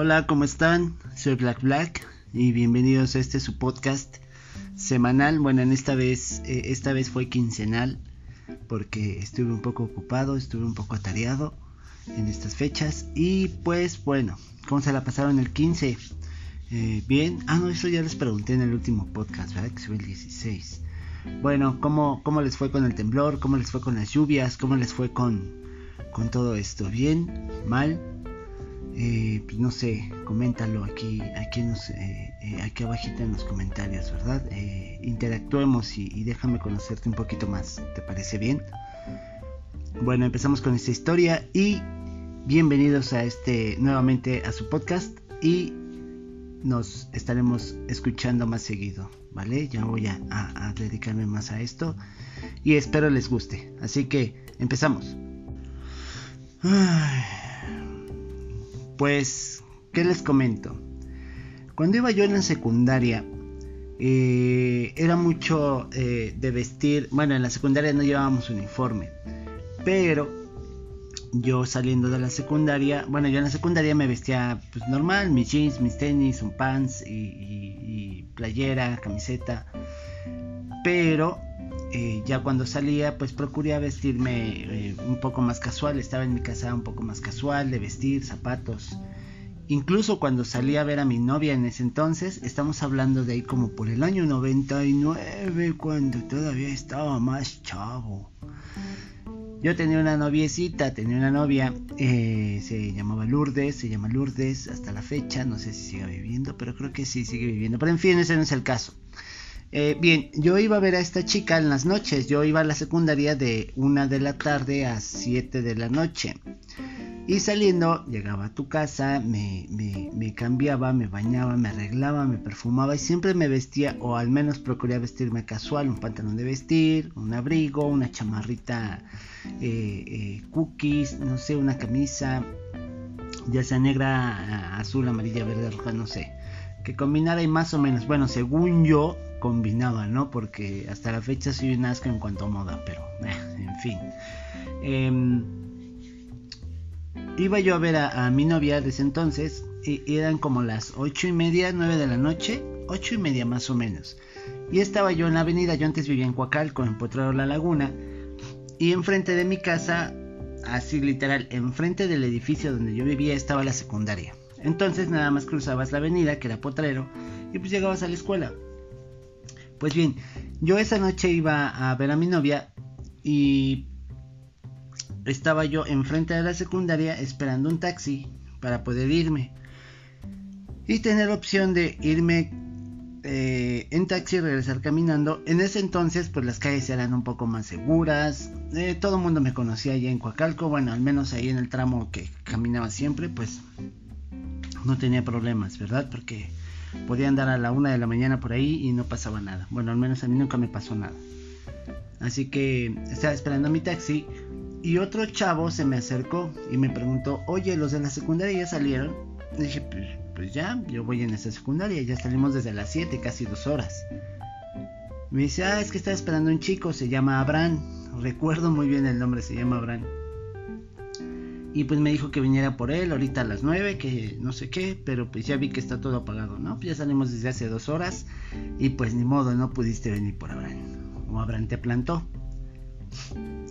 Hola, ¿cómo están? Soy Black Black y bienvenidos a este su podcast semanal. Bueno, en esta vez, eh, esta vez fue quincenal porque estuve un poco ocupado, estuve un poco atareado en estas fechas y pues bueno, ¿cómo se la pasaron el 15? Eh, bien, ah no, eso ya les pregunté en el último podcast, ¿verdad? Que fue el 16. Bueno, ¿cómo, ¿cómo les fue con el temblor? ¿Cómo les fue con las lluvias? ¿Cómo les fue con, con todo esto? ¿Bien? ¿Mal? Eh, pues no sé, coméntalo aquí, aquí, nos, eh, eh, aquí en los comentarios, ¿verdad? interactuemos y, déjame conocerte un poquito más, ¿te parece bien? Bueno, empezamos con esta historia y bienvenidos a este nuevamente a su podcast y nos estaremos escuchando más seguido, ¿vale? Ya voy a, dedicarme más a esto y espero les guste, así que empezamos. Pues, ¿qué les comento? Cuando iba yo en la secundaria, eh, era mucho eh, de vestir, bueno, en la secundaria no llevábamos uniforme, pero yo saliendo de la secundaria, bueno, yo en la secundaria me vestía pues normal, mis jeans, mis tenis, un pants y, y, y playera, camiseta, pero eh, ya cuando salía pues procuré vestirme eh, un poco más casual, estaba en mi casa un poco más casual de vestir, zapatos. Incluso cuando salí a ver a mi novia en ese entonces, estamos hablando de ahí como por el año 99, cuando todavía estaba más chavo. Yo tenía una noviecita, tenía una novia, eh, se llamaba Lourdes, se llama Lourdes hasta la fecha, no sé si sigue viviendo, pero creo que sí sigue viviendo. Pero en fin, ese no es el caso. Eh, bien, yo iba a ver a esta chica en las noches. Yo iba a la secundaria de una de la tarde a 7 de la noche. Y saliendo, llegaba a tu casa, me, me, me, cambiaba, me bañaba, me arreglaba, me perfumaba y siempre me vestía, o al menos procuré vestirme casual, un pantalón de vestir, un abrigo, una chamarrita eh, eh, cookies, no sé, una camisa, ya sea negra, azul, amarilla, verde, roja, no sé. Que combinara y más o menos, bueno, según yo, combinaba, ¿no? Porque hasta la fecha soy un en cuanto a moda, pero eh, en fin. Eh, iba yo a ver a, a, mi novia desde entonces y eran como las ocho y media, nueve de la noche, ocho y media más o menos. Y estaba yo en la avenida, yo antes vivía en Coacalco, en Potrero La Laguna, y enfrente de mi casa, así literal, enfrente del edificio donde yo vivía estaba la secundaria. Entonces nada más cruzabas la avenida, que era Potrero, y pues llegabas a la escuela. Pues bien, yo esa noche iba a ver a mi novia y estaba yo enfrente de la secundaria esperando un taxi para poder irme. Y tener opción de irme eh, en taxi y regresar caminando. En ese entonces pues las calles eran un poco más seguras. Eh, todo el mundo me conocía allá en Coacalco. Bueno, al menos ahí en el tramo que caminaba siempre pues no tenía problemas, ¿verdad? Porque podía andar a la una de la mañana por ahí y no pasaba nada. Bueno, al menos a mí nunca me pasó nada. Así que estaba esperando mi taxi y otro chavo se me acercó y me preguntó, oye, los de la secundaria ya salieron. Y dije, pues, pues, ya, yo voy en esa secundaria, ya salimos desde las 7, casi dos horas. Me dice, ah, es que estaba esperando un chico, se llama Abraham. Recuerdo muy bien el nombre, se llama Abraham. Y pues me dijo que viniera por él ahorita a las 9, que no sé qué, pero pues ya vi que está todo apagado, ¿no? Pues ya salimos desde hace dos horas y pues ni modo, no pudiste venir por Abraham. O Abraham te plantó.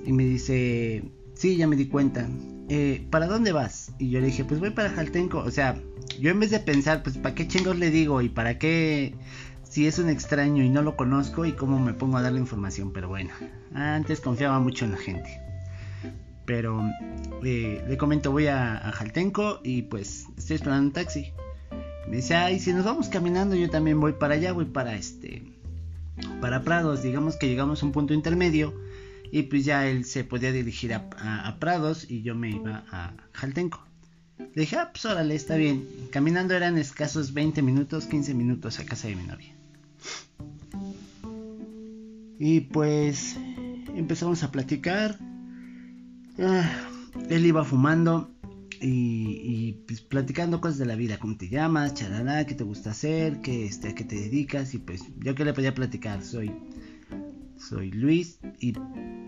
Y me dice, sí, ya me di cuenta. Eh, ¿Para dónde vas? Y yo le dije, pues voy para Jaltenco. O sea, yo en vez de pensar, pues ¿para qué chingos le digo? ¿Y para qué si es un extraño y no lo conozco y cómo me pongo a darle información? Pero bueno, antes confiaba mucho en la gente. Pero eh, le comento, voy a, Jaltenco y pues estoy esperando un taxi. Me dice, ay, si nos vamos caminando, yo también voy para allá, voy para este, para Prados. Digamos que llegamos a un punto intermedio y pues ya él se podía dirigir a, a, Prados y yo me iba a Jaltenco. Le dije, ah, pues órale, está bien. Caminando eran escasos 20 minutos, 15 minutos a casa de mi novia. Y pues empezamos a platicar él iba fumando y, pues, platicando cosas de la vida, cómo te llamas, charalá, qué te gusta hacer, qué, este, a qué te dedicas y pues yo que le podía platicar, soy, soy Luis y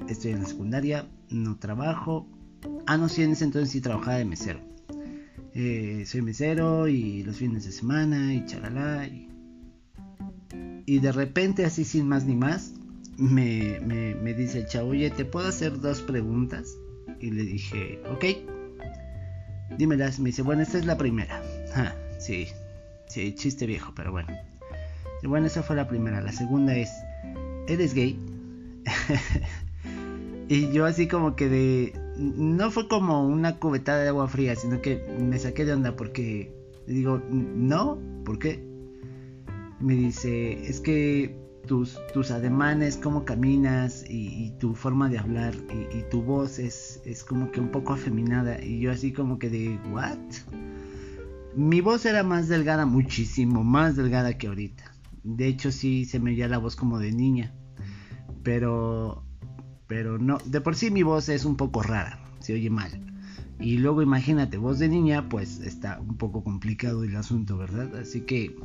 estoy en la secundaria, no trabajo, ah no, sí, en ese entonces sí trabajaba de mesero. eh, soy mesero y los fines de semana y charalá. Y, y de repente, así sin más ni más, me, me, dice el chavo, oye, ¿te puedo hacer dos preguntas? Y le dije, ok, dímelas. Me dice, bueno, esta es la primera. Ah, sí, sí, chiste viejo, pero bueno. Bueno, esa fue la primera. La segunda es, ¿eres gay? y yo así como que de... No fue como una cubetada de agua fría, sino que me saqué de onda porque digo, no, ¿por qué? Me dice, es que tus, tus ademanes, cómo caminas y, tu forma de hablar y, tu voz es, es, como que un poco afeminada. Y yo así como que de, ¿what? Mi voz era más delgada, muchísimo más delgada que ahorita. De hecho sí se me oía la voz como de niña. Pero pero no, de por sí mi voz es un poco rara, se oye mal. Y luego imagínate, voz de niña, pues está un poco complicado el asunto, ¿verdad? Así que,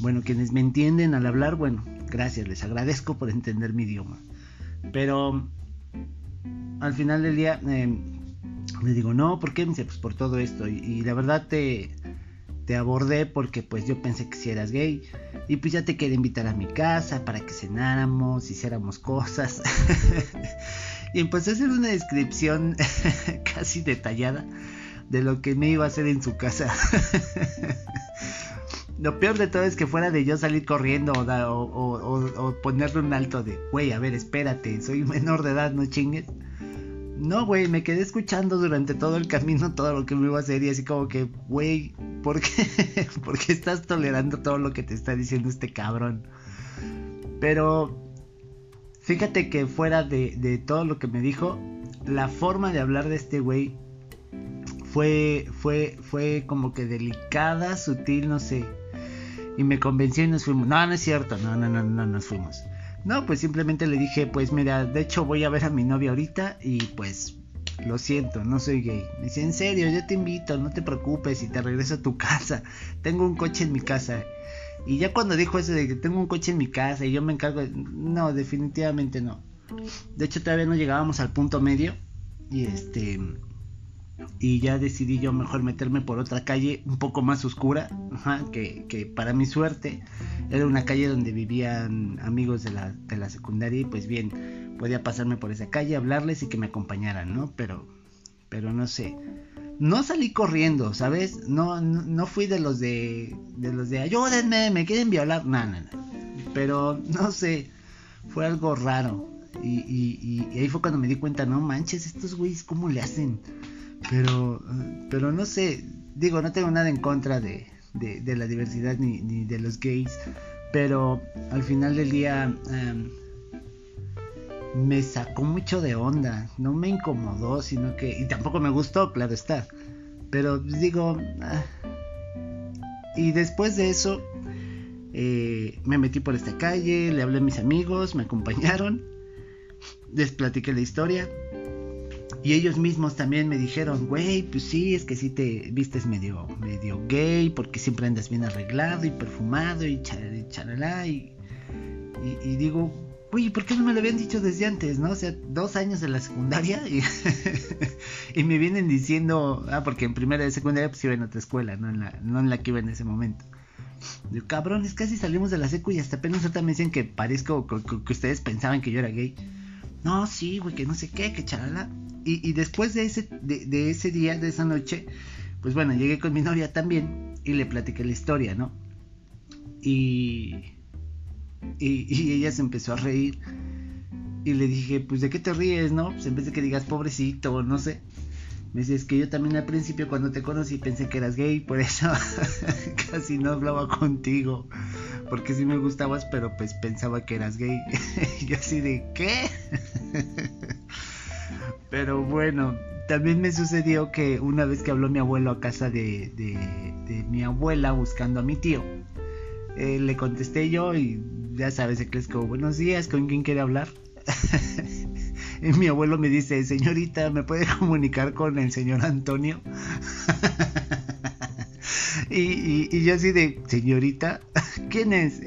bueno, quienes me entienden al hablar, bueno, gracias, les agradezco por entender mi idioma. Pero al final del día, eh, le digo, no, ¿por qué? Me dice, pues por todo esto. y la verdad te, te abordé porque pues yo pensé que si eras gay y pues ya te quería invitar a mi casa para que cenáramos, hiciéramos cosas. y empecé a hacer una descripción casi detallada de lo que me iba a hacer en su casa. lo peor de todo es que fuera de yo salir corriendo o, ponerle un alto de, güey, a ver, espérate, soy menor de edad, no chingues no, güey, me quedé escuchando durante todo el camino todo lo que me iba a hacer y así como que, güey, ¿por qué? ¿por qué estás tolerando todo lo que te está diciendo este cabrón? Pero fíjate que fuera de, de todo lo que me dijo, la forma de hablar de este güey fue, fue, fue como que delicada, sutil, no sé. Y me convenció y nos fuimos. No, no es cierto, no, no, no, no nos fuimos. No, pues simplemente le dije, pues mira, de hecho voy a ver a mi novia ahorita y pues lo siento, no soy gay. Me dice, en serio, yo te invito, no te preocupes y te regreso a tu casa. Tengo un coche en mi casa. Y ya cuando dijo eso de que tengo un coche en mi casa y yo me encargo, no, definitivamente no. De hecho todavía no llegábamos al punto medio y este y ya decidí yo mejor meterme por otra calle un poco más oscura, que, que, para mi suerte era una calle donde vivían amigos de la, de la secundaria y pues bien, podía pasarme por esa calle, hablarles y que me acompañaran, ¿no? Pero, pero no sé, no salí corriendo, ¿sabes? No, no, fui de los de, de los de ayúdenme, me quieren violar, no, no, no, pero no sé, fue algo raro. Y, y, y ahí fue cuando me di cuenta, no manches, estos güeyes, ¿cómo le hacen? Pero, pero no sé, digo, no tengo nada en contra de, de, la diversidad ni, ni, de los gays, pero al final del día em, me sacó mucho de onda, no me incomodó, sino que, y tampoco me gustó, claro está, pero digo, ah, y después de eso eh, me metí por esta calle, le hablé a mis amigos, me acompañaron, les platiqué la historia y ellos mismos también me dijeron, güey, pues sí, es que sí te vistes medio, medio gay, porque siempre andas bien arreglado y perfumado y charalá. Y, y, digo, güey, ¿por qué no me lo habían dicho desde antes, no? O sea, dos años de la secundaria y, y me vienen diciendo, ah, porque en primera de secundaria pues iba en otra escuela, no en la, no en la que iba en ese momento. Digo, cabrones, casi salimos de la secu y hasta apenas ahorita me dicen que parezco que ustedes pensaban que yo era gay. No, sí, güey, que no sé qué, que charala y, después de ese, de, ese día, de esa noche, pues bueno, llegué con mi novia también y le platiqué la historia, ¿no? Y, y, ella se empezó a reír y le dije, pues de qué te ríes, ¿no? Pues en vez de que digas pobrecito, no sé. Me dice, es que yo también al principio cuando te conocí pensé que eras gay, por eso casi no hablaba contigo. Porque sí me gustabas, pero pues pensaba que eras gay. y yo así de, ¿qué? Pero bueno, también me sucedió que una vez que habló mi abuelo a casa de, de, mi abuela buscando a mi tío, eh, le contesté yo y ya sabes, se crees como buenos días, ¿con quién quiere hablar? y mi abuelo me dice, señorita, ¿me puede comunicar con el señor Antonio? y, y, yo así de, señorita, ¿quién es?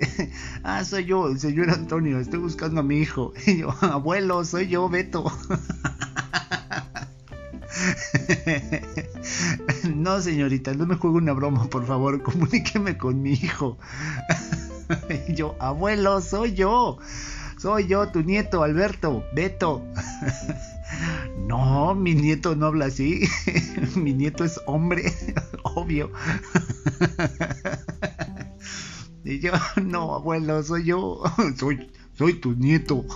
Ah, soy yo, señor Antonio, estoy buscando a mi hijo. Y yo, abuelo, soy yo, Beto. no, señorita, no me juegue una broma, por favor, comuníqueme con mi hijo. y yo, abuelo, soy yo. Soy yo, tu nieto, Alberto, Beto. no, mi nieto no habla así. mi nieto es hombre, obvio. Y yo, no, abuelo, soy yo. soy, soy tu nieto.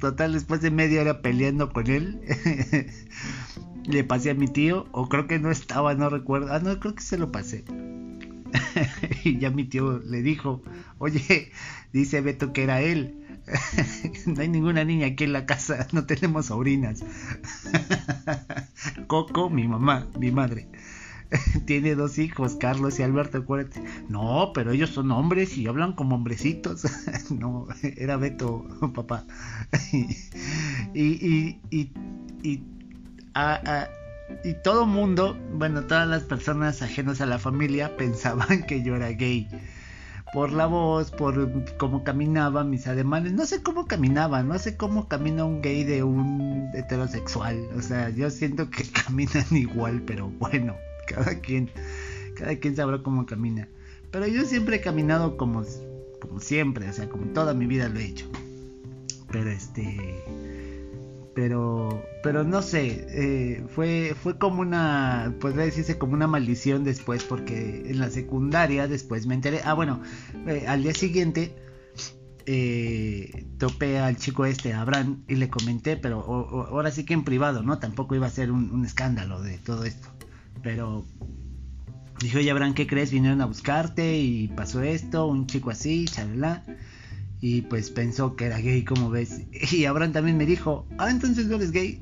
Total, después de media hora peleando con él, le pasé a mi tío, o creo que no estaba, no recuerdo. Ah, no, creo que se lo pasé. y ya mi tío le dijo, oye, dice Beto que era él. no hay ninguna niña aquí en la casa, no tenemos sobrinas. Coco, mi mamá, mi madre. Tiene dos hijos, Carlos y Alberto, acuérdate. No, pero ellos son hombres y hablan como hombrecitos. no, era Beto, papá. y, y, y, y, y todo mundo, bueno, todas las personas ajenas a la familia pensaban que yo era gay. Por la voz, por cómo caminaba, mis ademanes. No sé cómo caminaba, no sé cómo camina un gay de un heterosexual. O sea, yo siento que caminan igual, pero bueno, cada quien, cada quien sabrá cómo camina. Pero yo siempre he caminado como, como siempre, o sea, como toda mi vida lo he hecho. Pero este pero pero no sé eh, fue fue como una podría decirse como una maldición después porque en la secundaria después me enteré ah bueno eh, al día siguiente eh, topé al chico este Abraham y le comenté pero ahora sí que en privado no tampoco iba a ser un, escándalo de todo esto pero dijo oye Abraham qué crees vinieron a buscarte y pasó esto un chico así chalala y pues pensó que era gay, como ves. Y Abraham también me dijo, ah, entonces no eres gay.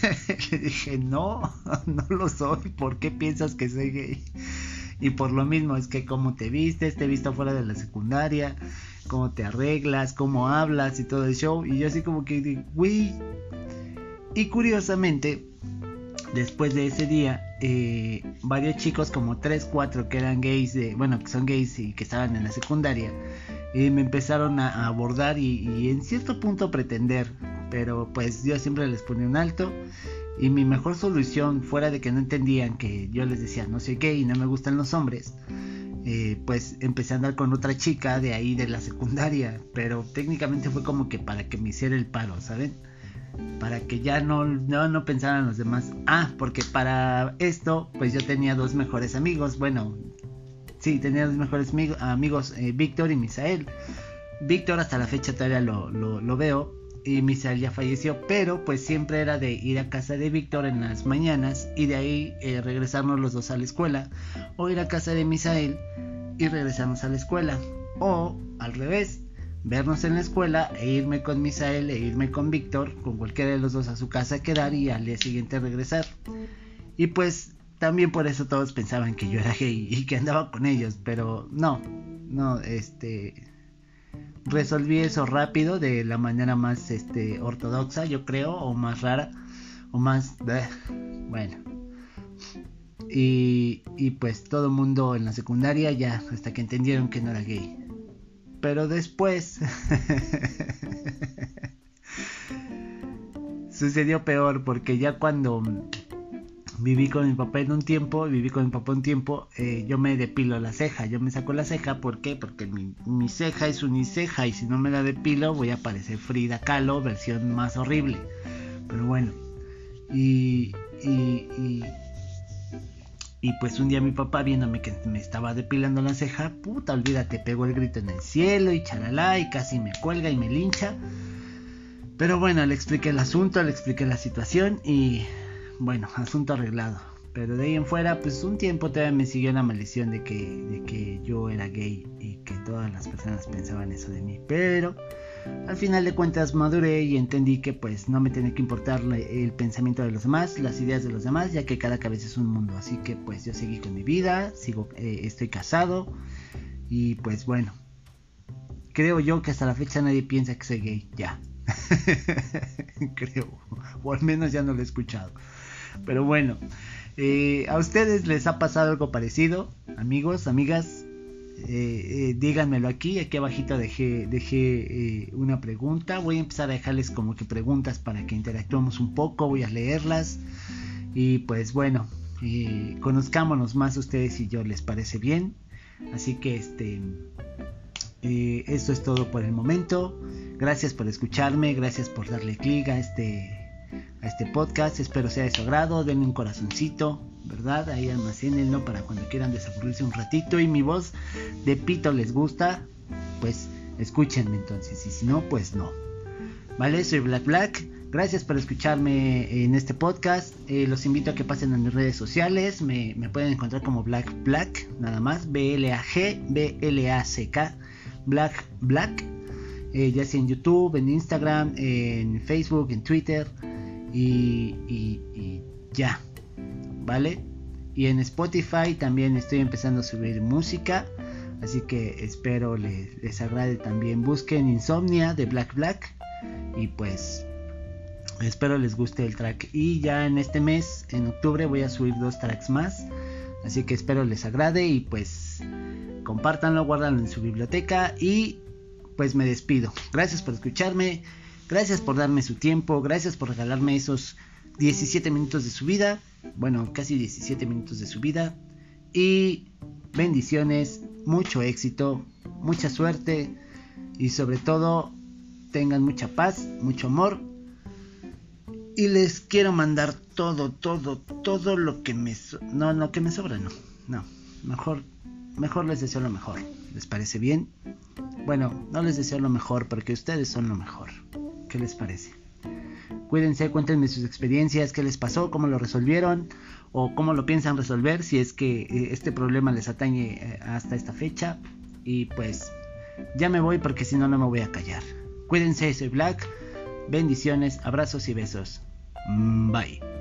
Le dije, no, no lo soy. ¿Por qué piensas que soy gay? Y por lo mismo es que cómo te vistes, te visto fuera de la secundaria, cómo te arreglas, cómo hablas y todo el show. Y yo así como que, güey. Y curiosamente, después de ese día, eh, varios chicos, como 3, 4 que eran gays, de, bueno, que son gays y que estaban en la secundaria, me empezaron a, abordar y, en cierto punto pretender, pero pues yo siempre les ponía un alto y mi mejor solución, fuera de que no entendían que yo les decía no soy gay y no me gustan los hombres, eh, pues empecé a andar con otra chica de ahí de la secundaria, pero técnicamente fue como que para que me hiciera el paro, ¿saben? Para que ya no, no, no pensaran los demás. Ah, porque para esto, pues yo tenía dos mejores amigos. Bueno, Sí, tenía los mejores amigos, eh, Víctor y Misael. Víctor hasta la fecha todavía lo, veo y Misael ya falleció, pero pues siempre era de ir a casa de Víctor en las mañanas y de ahí eh, regresarnos los dos a la escuela o ir a casa de Misael y regresarnos a la escuela o al revés, vernos en la escuela e irme con Misael e irme con Víctor, con cualquiera de los dos a su casa a quedar y al día siguiente regresar. Y pues también por eso todos pensaban que yo era gay y que andaba con ellos, pero no, no, este resolví eso rápido de la manera más este ortodoxa, yo creo, o más rara, o más bueno. Y, y pues todo el mundo en la secundaria ya hasta que entendieron que no era gay. Pero después sucedió peor porque ya cuando viví con mi papá en un tiempo, viví con mi papá un tiempo, eh, yo me depilo la ceja, yo me saco la ceja, ¿por qué? Porque mi, ceja es uniceja y si no me la depilo voy a parecer Frida Kahlo, versión más horrible. Pero bueno, y, y, y, y pues un día mi papá viéndome que me estaba depilando la ceja, puta, olvídate, pegó el grito en el cielo y charalá y casi me cuelga y me lincha. Pero bueno, le expliqué el asunto, le expliqué la situación y bueno, asunto arreglado. Pero de ahí en fuera, pues un tiempo todavía me siguió la maldición de que, de que yo era gay y que todas las personas pensaban eso de mí. Pero al final de cuentas maduré y entendí que pues no me tenía que importar el pensamiento de los demás, las ideas de los demás, ya que cada cabeza es un mundo. Así que pues yo seguí con mi vida, sigo, eh, estoy casado y pues bueno, creo yo que hasta la fecha nadie piensa que soy gay, ya. creo, o al menos ya no lo he escuchado. Pero bueno, eh, ¿a ustedes les ha pasado algo parecido? Amigos, amigas, eh, díganmelo aquí, aquí abajito dejé, dejé una pregunta, voy a empezar a dejarles como que preguntas para que interactuemos un poco, voy a leerlas y pues bueno, conozcámonos más ustedes y yo, ¿les parece bien? Así que este, esto es todo por el momento. Gracias por escucharme, gracias por darle clic a este, a este podcast. Espero sea de su agrado. Denme un corazoncito, ¿verdad? Ahí almacénenlo para cuando quieran desaburrirse un ratito. Y mi voz de pito les gusta, pues escúchenme entonces. Y si no, pues no. ¿Vale? Soy Black Black. Gracias por escucharme en este podcast. Eh, los invito a que pasen a mis redes sociales. Me, me pueden encontrar como Black Black, nada más. B-L-A-G, B-L-A-C-K. Black Black eh, ya sea en YouTube, en Instagram, en Facebook, en Twitter y, ya, ¿vale? Y en Spotify también estoy empezando a subir música, así que espero les, les agrade también. Busquen Insomnia de Black Black y pues espero les guste el track. Y ya en este mes, en octubre, voy a subir dos tracks más. Así que espero les agrade y pues compártanlo, guárdanlo en su biblioteca y pues me despido. Gracias por escucharme, gracias por darme su tiempo, gracias por regalarme esos 17 minutos de su vida, bueno, casi 17 minutos de su vida. Y bendiciones, mucho éxito, mucha suerte y sobre todo tengan mucha paz, mucho amor. Y les quiero mandar todo, todo, todo lo que me... no, lo que me sobra, no. No, mejor, mejor les deseo lo mejor. ¿Les parece bien? Bueno, no les deseo lo mejor porque ustedes son lo mejor. ¿Qué les parece? Cuídense, cuéntenme sus experiencias, qué les pasó, cómo lo resolvieron o cómo lo piensan resolver si es que eh, este problema les atañe eh, hasta esta fecha. Y pues ya me voy porque si no, no me voy a callar. Cuídense, soy Black. Bendiciones, abrazos y besos. Bye.